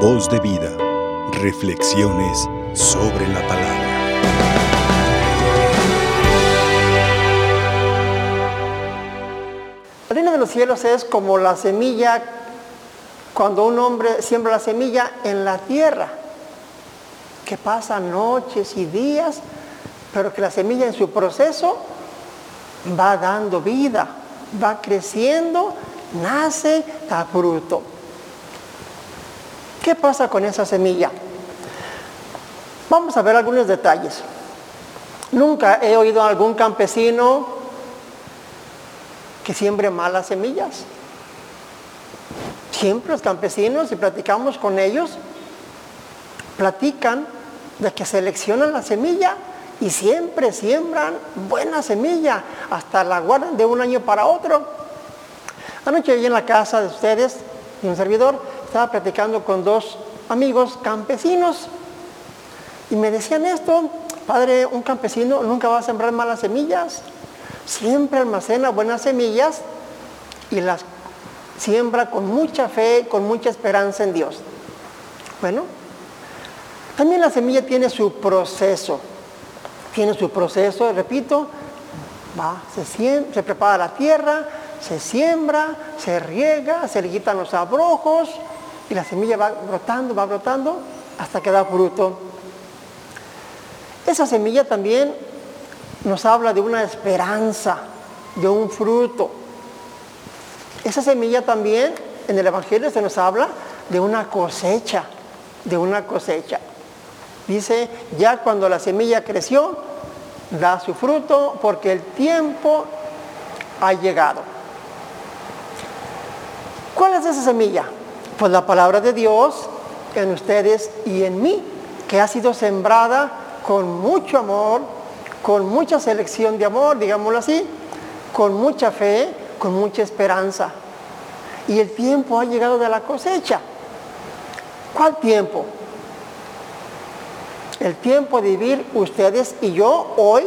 Voz de vida. Reflexiones sobre la palabra. El reino de los cielos es como la semilla cuando un hombre siembra la semilla en la tierra, que pasa noches y días, pero que la semilla en su proceso va dando vida, va creciendo, nace, da fruto. ¿Qué pasa con esa semilla? Vamos a ver algunos detalles. Nunca he oído a algún campesino que siembre malas semillas. Siempre los campesinos, si platicamos con ellos, platican de que seleccionan la semilla y siempre siembran buena semilla, hasta la guardan de un año para otro. Anoche allí en la casa de ustedes, y un servidor, estaba platicando con dos amigos campesinos y me decían esto, padre, un campesino nunca va a sembrar malas semillas, siempre almacena buenas semillas y las siembra con mucha fe, con mucha esperanza en Dios. Bueno, también la semilla tiene su proceso, tiene su proceso, repito, va, se, se prepara la tierra, se siembra, se riega, se le quitan los abrojos y la semilla va brotando, va brotando hasta que da fruto. Esa semilla también nos habla de una esperanza, de un fruto. Esa semilla también en el Evangelio se nos habla de una cosecha, de una cosecha. Dice, ya cuando la semilla creció, da su fruto porque el tiempo ha llegado. ¿Cuál es esa semilla? Pues la palabra de Dios en ustedes y en mí, que ha sido sembrada con mucho amor, con mucha selección de amor, digámoslo así, con mucha fe, con mucha esperanza. Y el tiempo ha llegado de la cosecha. ¿Cuál tiempo? El tiempo de vivir ustedes y yo hoy,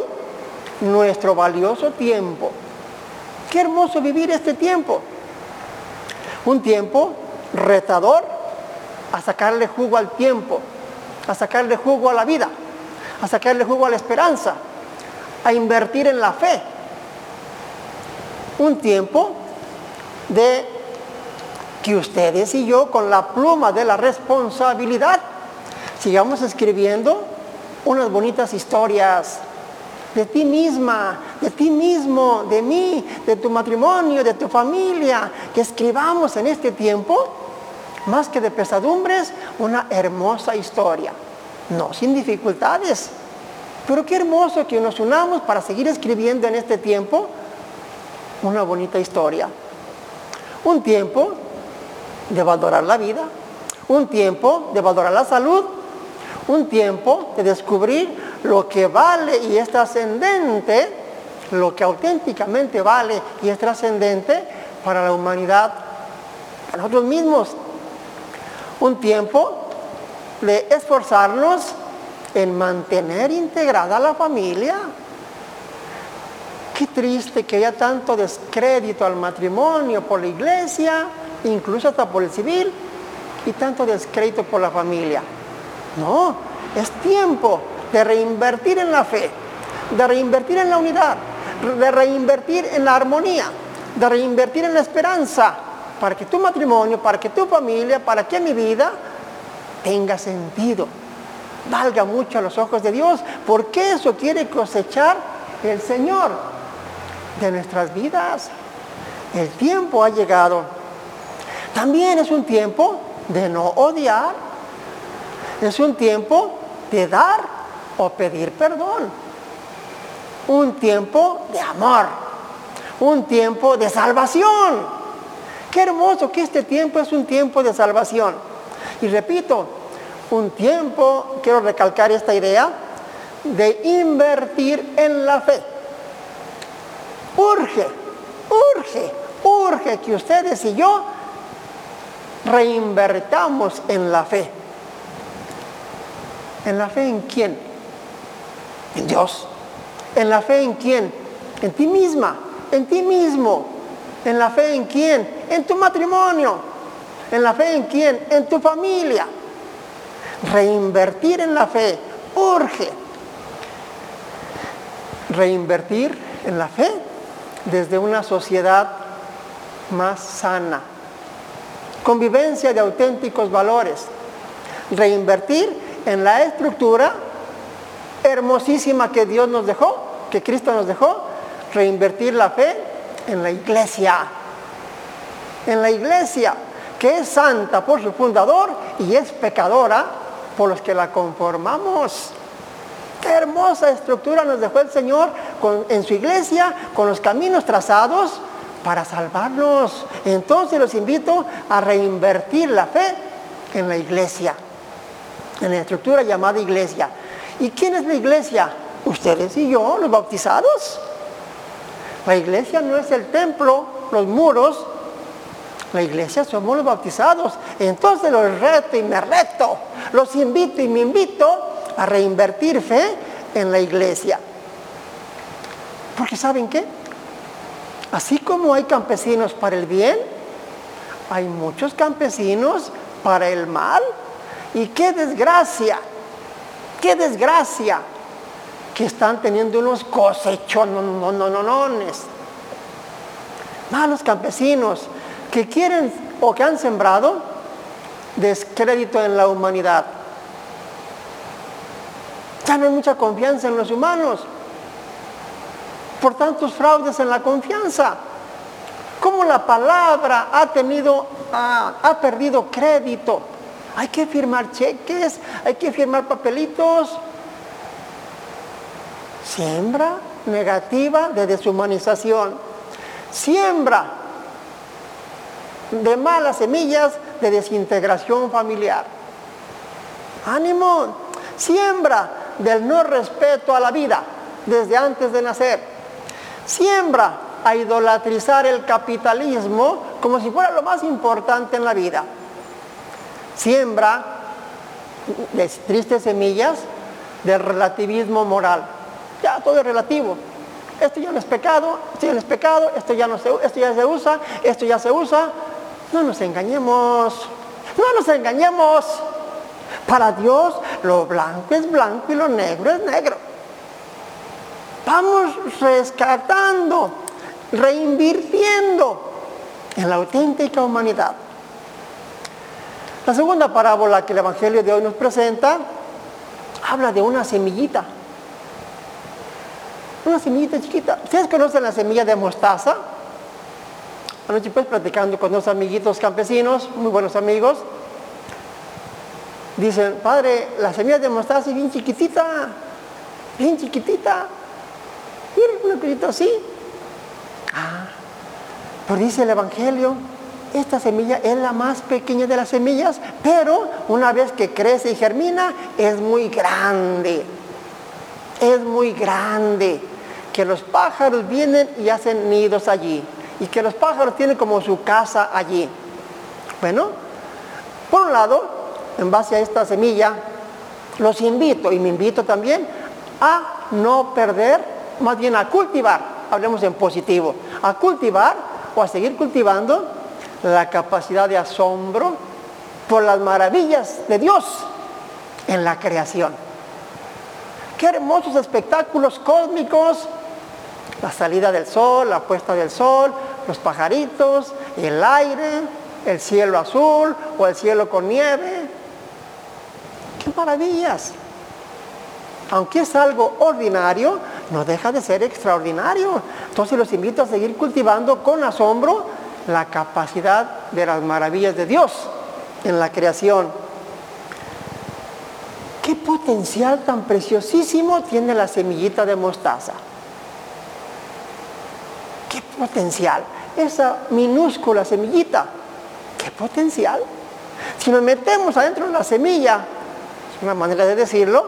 nuestro valioso tiempo. Qué hermoso vivir este tiempo. Un tiempo retador a sacarle jugo al tiempo, a sacarle jugo a la vida, a sacarle jugo a la esperanza, a invertir en la fe. Un tiempo de que ustedes y yo con la pluma de la responsabilidad sigamos escribiendo unas bonitas historias de ti misma, de ti mismo, de mí, de tu matrimonio, de tu familia, que escribamos en este tiempo, más que de pesadumbres, una hermosa historia. No sin dificultades, pero qué hermoso que nos unamos para seguir escribiendo en este tiempo una bonita historia. Un tiempo de valorar la vida, un tiempo de valorar la salud, un tiempo de descubrir lo que vale y es trascendente, lo que auténticamente vale y es trascendente para la humanidad, para nosotros mismos. Un tiempo de esforzarnos en mantener integrada la familia. Qué triste que haya tanto descrédito al matrimonio por la iglesia, incluso hasta por el civil, y tanto descrédito por la familia. No, es tiempo de reinvertir en la fe, de reinvertir en la unidad, de reinvertir en la armonía, de reinvertir en la esperanza, para que tu matrimonio, para que tu familia, para que mi vida tenga sentido, valga mucho a los ojos de Dios, porque eso quiere cosechar el Señor de nuestras vidas. El tiempo ha llegado. También es un tiempo de no odiar, es un tiempo de dar o pedir perdón. Un tiempo de amor, un tiempo de salvación. Qué hermoso que este tiempo es un tiempo de salvación. Y repito, un tiempo, quiero recalcar esta idea, de invertir en la fe. Urge, urge, urge que ustedes y yo reinvertamos en la fe. ¿En la fe en quién? En Dios. ¿En la fe en quién? En ti misma, en ti mismo. ¿En la fe en quién? En tu matrimonio. ¿En la fe en quién? En tu familia. Reinvertir en la fe urge. Reinvertir en la fe desde una sociedad más sana. Convivencia de auténticos valores. Reinvertir en la estructura hermosísima que Dios nos dejó, que Cristo nos dejó. Reinvertir la fe en la iglesia. En la iglesia, que es santa por su fundador y es pecadora por los que la conformamos. Qué hermosa estructura nos dejó el Señor en su iglesia, con los caminos trazados para salvarnos. Entonces los invito a reinvertir la fe en la iglesia, en la estructura llamada iglesia. ¿Y quién es la iglesia? Ustedes y yo, los bautizados. La iglesia no es el templo, los muros. La iglesia somos los bautizados. Entonces los reto y me reto. Los invito y me invito a reinvertir fe en la iglesia. Porque ¿saben qué? Así como hay campesinos para el bien, hay muchos campesinos para el mal. Y qué desgracia, qué desgracia que están teniendo unos no, malos campesinos que quieren o que han sembrado descrédito en la humanidad. Ya no hay mucha confianza en los humanos por tantos fraudes en la confianza. ¿Cómo la palabra ha tenido, ha, perdido crédito? Hay que firmar cheques, hay que firmar papelitos. Siembra negativa de deshumanización. Siembra de malas semillas de desintegración familiar. Ánimo. Siembra del no respeto a la vida desde antes de nacer siembra a idolatrizar el capitalismo como si fuera lo más importante en la vida. Siembra tristes semillas del relativismo moral. Ya todo es relativo. Esto ya no es pecado, esto ya no es pecado, esto ya, no se, esto ya se usa, esto ya se usa. No nos engañemos, no nos engañemos. Para Dios lo blanco es blanco y lo negro es negro. Vamos rescatando, reinvirtiendo en la auténtica humanidad. La segunda parábola que el Evangelio de hoy nos presenta habla de una semillita. Una semillita chiquita. ¿Ustedes conocen la semilla de mostaza? Anoche pues platicando con dos amiguitos campesinos, muy buenos amigos. Dicen, padre, la semilla de mostaza es bien chiquitita, bien chiquitita. Miren, una cosita así. Ah, pero dice el Evangelio, esta semilla es la más pequeña de las semillas, pero una vez que crece y germina, es muy grande. Es muy grande. Que los pájaros vienen y hacen nidos allí. Y que los pájaros tienen como su casa allí. Bueno, por un lado, en base a esta semilla, los invito, y me invito también, a no perder más bien a cultivar, hablemos en positivo, a cultivar o a seguir cultivando la capacidad de asombro por las maravillas de Dios en la creación. Qué hermosos espectáculos cósmicos, la salida del sol, la puesta del sol, los pajaritos, el aire, el cielo azul o el cielo con nieve. ¡Qué maravillas! Aunque es algo ordinario, no deja de ser extraordinario. Entonces los invito a seguir cultivando con asombro la capacidad de las maravillas de Dios en la creación. ¿Qué potencial tan preciosísimo tiene la semillita de mostaza? ¿Qué potencial? Esa minúscula semillita. ¿Qué potencial? Si nos metemos adentro de la semilla, es una manera de decirlo,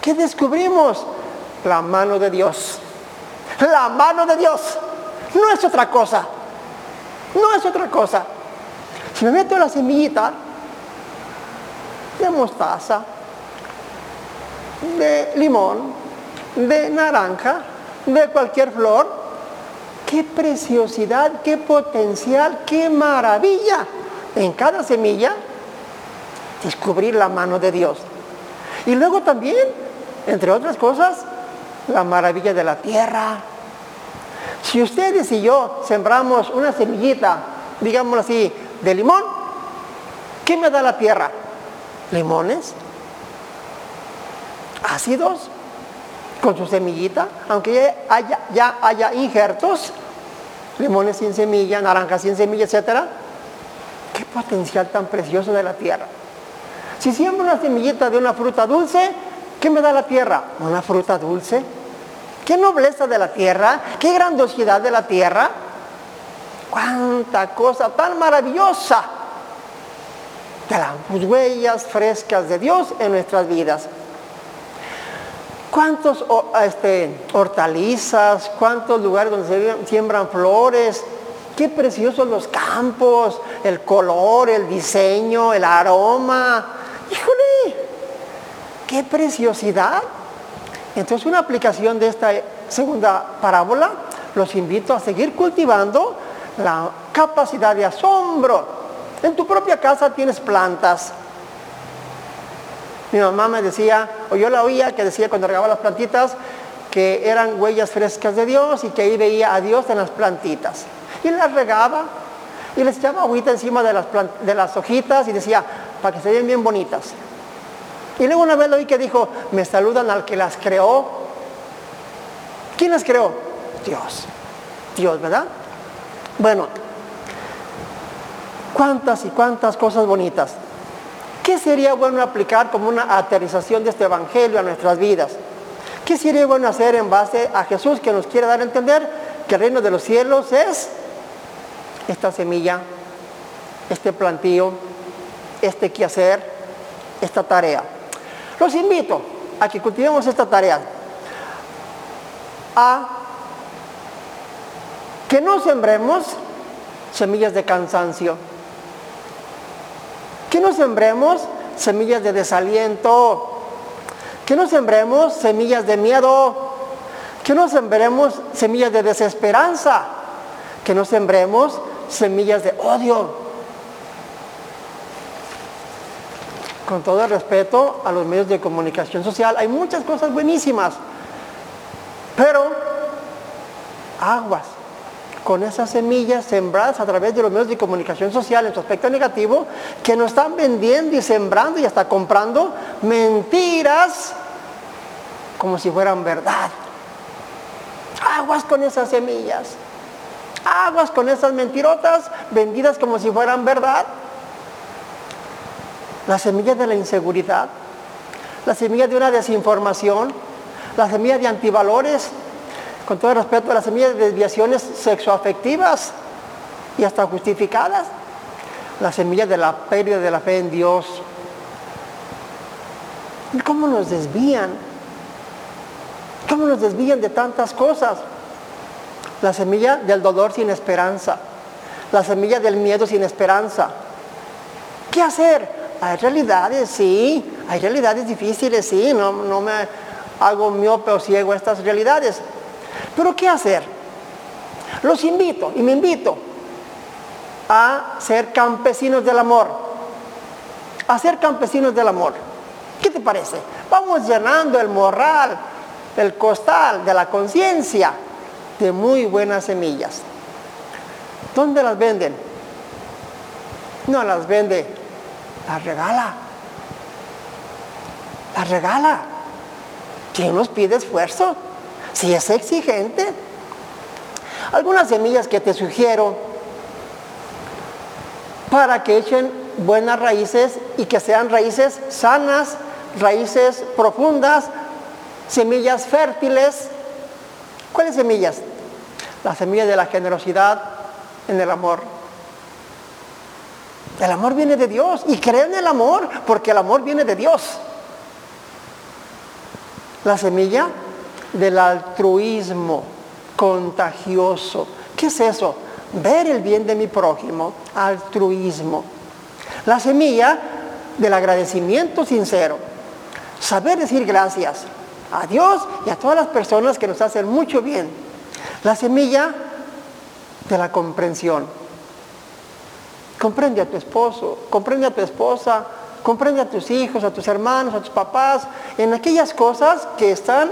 ¿qué descubrimos? La mano de Dios. La mano de Dios. No es otra cosa. No es otra cosa. Si me meto la semillita de mostaza, de limón, de naranja, de cualquier flor, qué preciosidad, qué potencial, qué maravilla. En cada semilla descubrir la mano de Dios. Y luego también, entre otras cosas, la maravilla de la tierra. Si ustedes y yo sembramos una semillita, digámoslo así, de limón, ¿qué me da la tierra? Limones, ácidos, con su semillita, aunque haya, ya haya injertos, limones sin semilla, naranjas sin semilla, etcétera. Qué potencial tan precioso de la tierra. Si siembro una semillita de una fruta dulce, ¿qué me da la tierra? Una fruta dulce. Qué nobleza de la tierra, qué grandiosidad de la tierra. Cuánta cosa tan maravillosa de las huellas frescas de Dios en nuestras vidas. ¿Cuántos este, hortalizas, cuántos lugares donde se siembran flores? Qué preciosos los campos, el color, el diseño, el aroma. Híjole, qué preciosidad. Entonces una aplicación de esta segunda parábola, los invito a seguir cultivando la capacidad de asombro. En tu propia casa tienes plantas, mi mamá me decía, o yo la oía que decía cuando regaba las plantitas, que eran huellas frescas de Dios y que ahí veía a Dios en las plantitas. Y las regaba y les echaba agüita encima de las, hojitas y decía, para que se vean bien bonitas. Y luego una vez lo oí que dijo, me saludan al que las creó. ¿Quién las creó? Dios. Dios, ¿verdad? Bueno, cuántas y cuántas cosas bonitas. ¿Qué sería bueno aplicar como una aterrización de este Evangelio a nuestras vidas? ¿Qué sería bueno hacer en base a Jesús que nos quiere dar a entender que el reino de los cielos es esta semilla, este plantío, este quehacer, esta tarea? Los invito a que cultivemos esta tarea, a que no sembremos semillas de cansancio. Que no sembremos semillas de desaliento, que no sembremos semillas de miedo, que no sembremos semillas de desesperanza, que no sembremos semillas de odio. Con todo el respeto a los medios de comunicación social, hay muchas cosas buenísimas, pero aguas con esas semillas sembradas a través de los medios de comunicación social en su aspecto negativo, que nos están vendiendo y sembrando y hasta comprando mentiras como si fueran verdad. Aguas con esas semillas. Aguas con esas mentirotas vendidas como si fueran verdad. La semilla de la inseguridad, la semilla de una desinformación, la semilla de antivalores, con todo respeto las semillas de desviaciones sexoafectivas y hasta justificadas, las semillas de la pérdida de la fe en Dios. ¿Cómo nos desvían? ¿Cómo nos desvían de tantas cosas? La semilla del dolor sin esperanza, la semilla del miedo sin esperanza. ¿Qué hacer? Hay realidades, sí, hay realidades difíciles, sí, no, no me hago miope o ciego a estas realidades, pero ¿qué hacer? Los invito y me invito a ser campesinos del amor. A ser campesinos del amor. ¿Qué te parece? Vamos llenando el morral, el costal de la conciencia de muy buenas semillas. ¿Dónde las venden? No las vende, las regala. Las regala. ¿Quién nos pide esfuerzo? si es exigente. Algunas semillas que te sugiero para que echen buenas raíces y que sean raíces sanas, raíces profundas, semillas fértiles. ¿Cuáles semillas? La semilla de la generosidad en el amor. El amor viene de Dios y creen en el amor porque el amor viene de Dios. La semilla del altruismo contagioso. ¿Qué es eso? Ver el bien de mi prójimo, altruismo. La semilla del agradecimiento sincero. Saber decir gracias a Dios y a todas las personas que nos hacen mucho bien. La semilla de la comprensión. Comprende a tu esposo, comprende a tu esposa, Comprende a tus hijos, a tus hermanos, a tus papás, en aquellas cosas que están,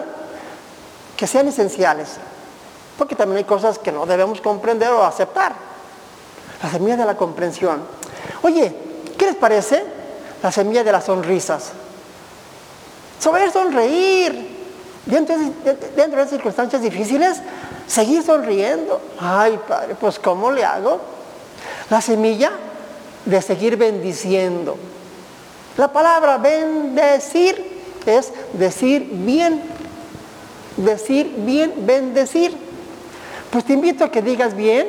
que sean esenciales. Porque también hay cosas que no debemos comprender o aceptar. La semilla de la comprensión. Oye, ¿qué les parece? La semilla de las sonrisas. Saber sonreír. Dentro de, dentro de circunstancias difíciles, seguir sonriendo. Ay, Padre, pues ¿cómo le hago? La semilla de seguir bendiciendo. La palabra bendecir es decir bien, decir bien, bendecir. Pues te invito a que digas bien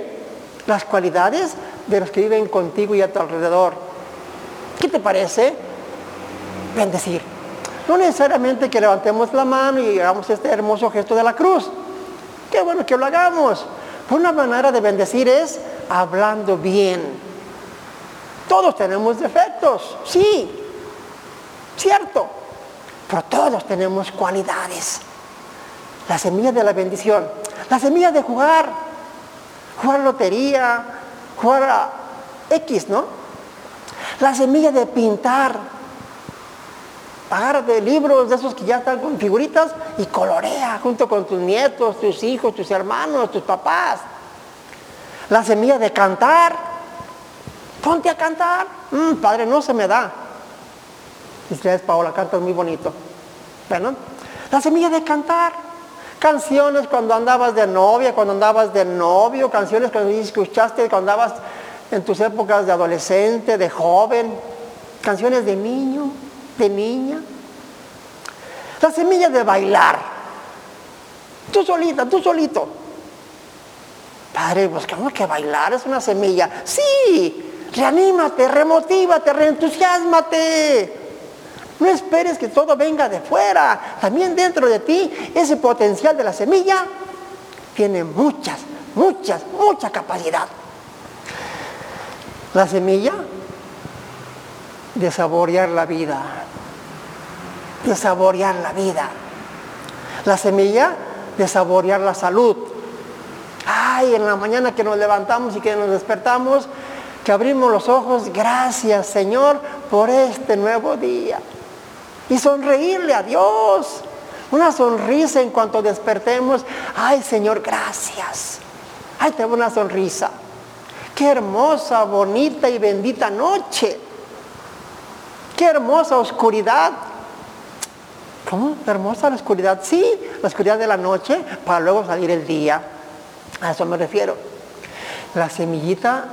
las cualidades de los que viven contigo y a tu alrededor. ¿Qué te parece? Bendecir. No necesariamente que levantemos la mano y hagamos este hermoso gesto de la cruz. Qué bueno que lo hagamos. Una manera de bendecir es hablando bien. Todos tenemos defectos, sí, cierto, pero todos tenemos cualidades. La semilla de la bendición, la semilla de jugar, jugar lotería, jugar a X, ¿no? La semilla de pintar, de libros de esos que ya están con figuritas y colorea junto con tus nietos, tus hijos, tus hermanos, tus papás. La semilla de cantar, ponte a cantar. Mm, padre, no se me da. Dice, Paola, cantas muy bonito. Bueno, la semilla de cantar. Canciones cuando andabas de novia, cuando andabas de novio, canciones cuando escuchaste cuando andabas en tus épocas de adolescente, de joven, canciones de niño de niña. La semilla de bailar. Tú solita, tú solito. Padre, pues ¿cómo que bailar es una semilla? Sí, reanímate, remotívate, reentusiasmate. No esperes que todo venga de fuera. También dentro de ti, ese potencial de la semilla tiene muchas, muchas, mucha capacidad. La semilla de saborear la vida, de saborear la vida. La semilla de saborear la salud. Ay, en la mañana que nos levantamos y que nos despertamos, que abrimos los ojos, gracias Señor por este nuevo día. Y sonreírle a Dios. Una sonrisa en cuanto despertemos. Ay Señor, gracias. Ay, tengo una sonrisa. Qué hermosa, bonita y bendita noche. Qué hermosa oscuridad. ¿Cómo? Hermosa la oscuridad. Sí, la oscuridad de la noche para luego salir el día. A eso me refiero. La semillita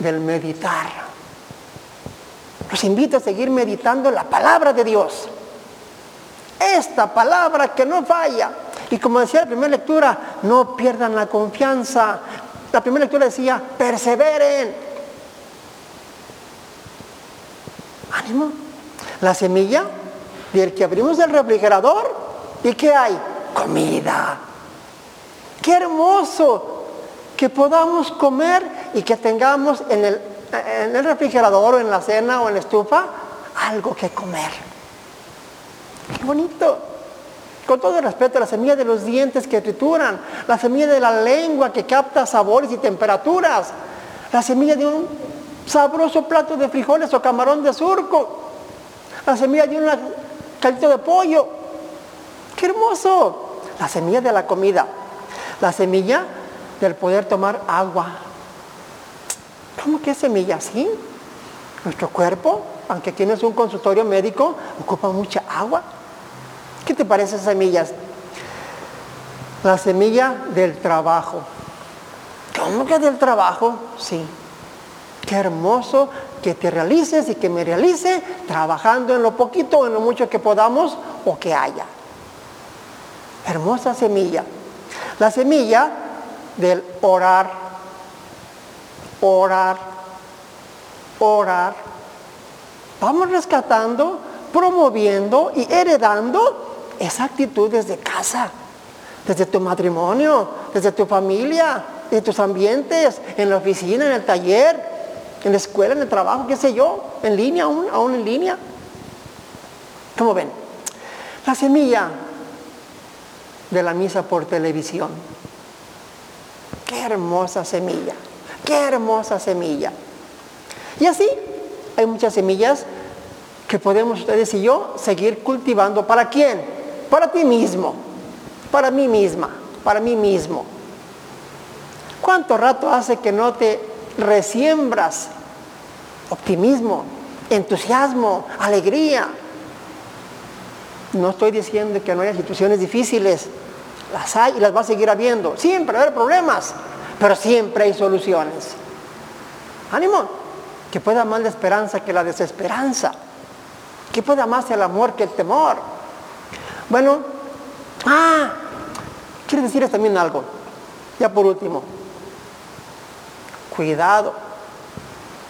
del meditar. Los invito a seguir meditando la palabra de Dios. Esta palabra que no falla. Y como decía la primera lectura, no pierdan la confianza. La primera lectura decía, perseveren. Ánimo. La semilla del que abrimos el refrigerador y ¿qué hay? Comida. Qué hermoso que podamos comer y que tengamos en el, refrigerador o en la cena o en la estufa algo que comer. Qué bonito. Con todo el respeto, la semilla de los dientes que trituran, la semilla de la lengua que capta sabores y temperaturas, la semilla de un sabroso plato de frijoles o camarón de surco, la semilla de un caldito de pollo. ¡Qué hermoso! La semilla de la comida, la semilla del poder tomar agua. ¿Cómo que semilla? Sí. Nuestro cuerpo, aunque tienes un consultorio médico, ocupa mucha agua. ¿Qué te parece semillas? La semilla del trabajo. ¿Cómo que del trabajo? Sí. Qué hermoso que te realices y que me realice trabajando en lo poquito o en lo mucho que podamos o que haya. Hermosa semilla. La semilla del orar, orar, orar. Vamos rescatando, promoviendo y heredando esa actitud desde casa, desde tu matrimonio, desde tu familia, en tus ambientes, en la oficina, en el taller, en la escuela, en el trabajo, qué sé yo, en línea, aún, aún en línea. ¿Cómo ven? La semilla de la misa por televisión. Qué hermosa semilla, qué hermosa semilla. Y así hay muchas semillas que podemos ustedes y yo seguir cultivando. ¿Para quién? Para ti mismo, para mí misma, para mí mismo. ¿Cuánto rato hace que no te resiembras optimismo, entusiasmo, alegría? No estoy diciendo que no haya situaciones difíciles, las hay y las va a seguir habiendo. Siempre va a haber problemas, pero siempre hay soluciones. Ánimo, que pueda más la esperanza que la desesperanza, que pueda más el amor que el temor. Bueno, ah, quiero decirles también algo, ya por último. Cuidado,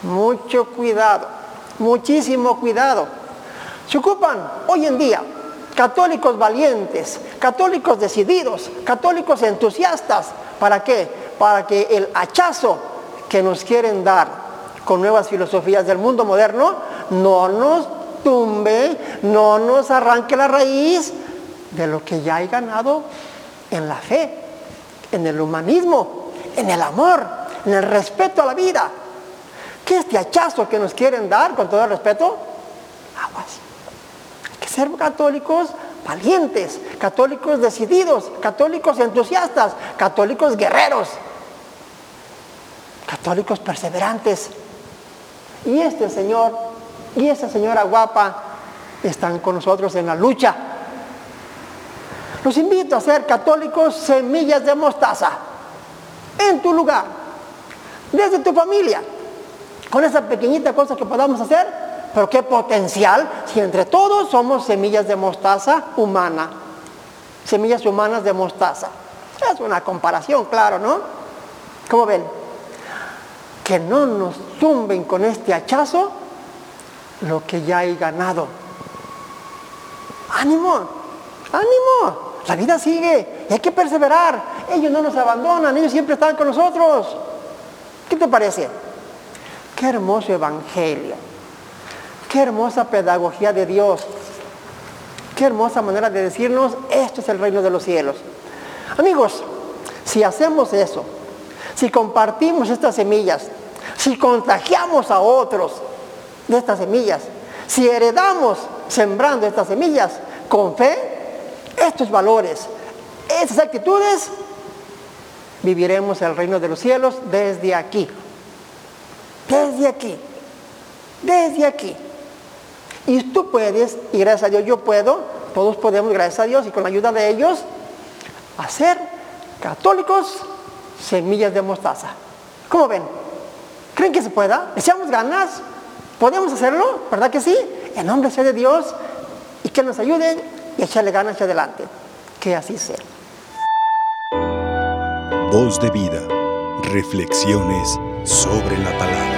mucho cuidado, muchísimo cuidado. Se ocupan hoy en día católicos valientes, católicos decididos, católicos entusiastas. ¿Para qué? Para que el hachazo que nos quieren dar con nuevas filosofías del mundo moderno no nos tumbe, no nos arranque la raíz de lo que ya hay ganado en la fe, en el humanismo, en el amor, en el respeto a la vida. ¿Qué este hachazo que nos quieren dar, con todo el respeto? Aguas ser católicos valientes, católicos decididos, católicos entusiastas, católicos guerreros, católicos perseverantes. Y este Señor y esta señora guapa están con nosotros en la lucha. Los invito a ser católicos semillas de mostaza en tu lugar, desde tu familia, con esa pequeñita cosa que podamos hacer pero qué potencial si entre todos somos semillas de mostaza humana. Semillas humanas de mostaza. Es una comparación, claro, ¿no? ¿Cómo ven? Que no nos tumben con este hachazo lo que ya hay ganado. Ánimo, ánimo. La vida sigue y hay que perseverar. Ellos no nos abandonan, ellos siempre están con nosotros. ¿Qué te parece? Qué hermoso evangelio. Qué hermosa pedagogía de Dios. Qué hermosa manera de decirnos, esto es el reino de los cielos. Amigos, si hacemos eso, si compartimos estas semillas, si contagiamos a otros de estas semillas, si heredamos sembrando estas semillas con fe, estos valores, estas actitudes, viviremos el reino de los cielos desde aquí. Desde aquí. Desde aquí. Y tú puedes, y gracias a Dios yo puedo, todos podemos, gracias a Dios, y con la ayuda de ellos, hacer católicos semillas de mostaza. ¿Cómo ven? ¿Creen que se pueda? ¿Echamos ganas? ¿Podemos hacerlo? ¿Verdad que sí? En nombre sea de Dios y que nos ayuden y echarle ganas hacia adelante. Que así sea. Voz de vida. Reflexiones sobre la palabra.